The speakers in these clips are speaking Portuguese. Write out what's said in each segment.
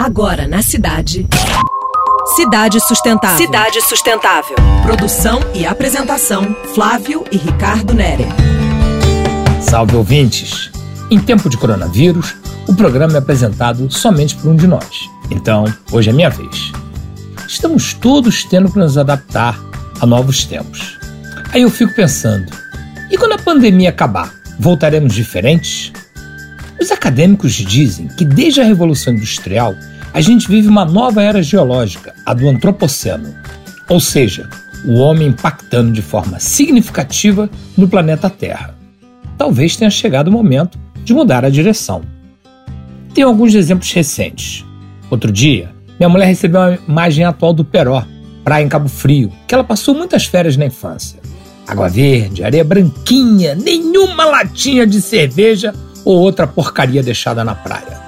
Agora na cidade. Cidade Sustentável. Cidade Sustentável. Produção e apresentação: Flávio e Ricardo Nere. Salve ouvintes! Em tempo de coronavírus, o programa é apresentado somente por um de nós. Então, hoje é minha vez. Estamos todos tendo que nos adaptar a novos tempos. Aí eu fico pensando: e quando a pandemia acabar, voltaremos diferentes? Os acadêmicos dizem que desde a Revolução Industrial a gente vive uma nova era geológica, a do Antropoceno, ou seja, o homem impactando de forma significativa no planeta Terra. Talvez tenha chegado o momento de mudar a direção. Tem alguns exemplos recentes. Outro dia, minha mulher recebeu uma imagem atual do Peró, praia em Cabo Frio, que ela passou muitas férias na infância. Água verde, areia branquinha, nenhuma latinha de cerveja ou outra porcaria deixada na praia.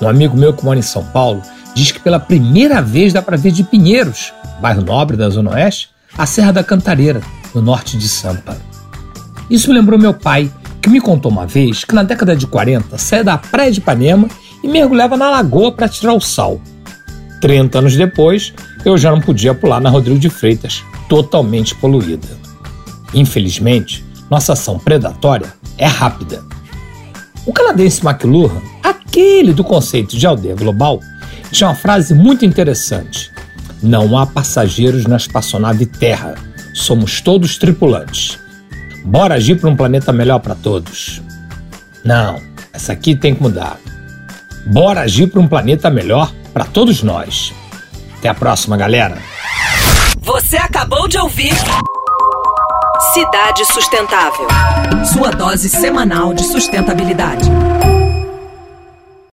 Um amigo meu que mora em São Paulo diz que pela primeira vez dá para ver de Pinheiros, bairro nobre da Zona Oeste, a Serra da Cantareira, no norte de Sampa. Isso me lembrou meu pai, que me contou uma vez que na década de 40 saía da praia de Ipanema e mergulhava na lagoa para tirar o sal. 30 anos depois, eu já não podia pular na Rodrigo de Freitas, totalmente poluída. Infelizmente, nossa ação predatória é rápida. O canadense McLuhan aquele do conceito de aldeia global, tinha uma frase muito interessante: Não há passageiros na espaçonave Terra, somos todos tripulantes. Bora agir para um planeta melhor para todos. Não, essa aqui tem que mudar. Bora agir para um planeta melhor para todos nós. Até a próxima, galera. Você acabou de ouvir Cidade Sustentável. Sua dose semanal de sustentabilidade.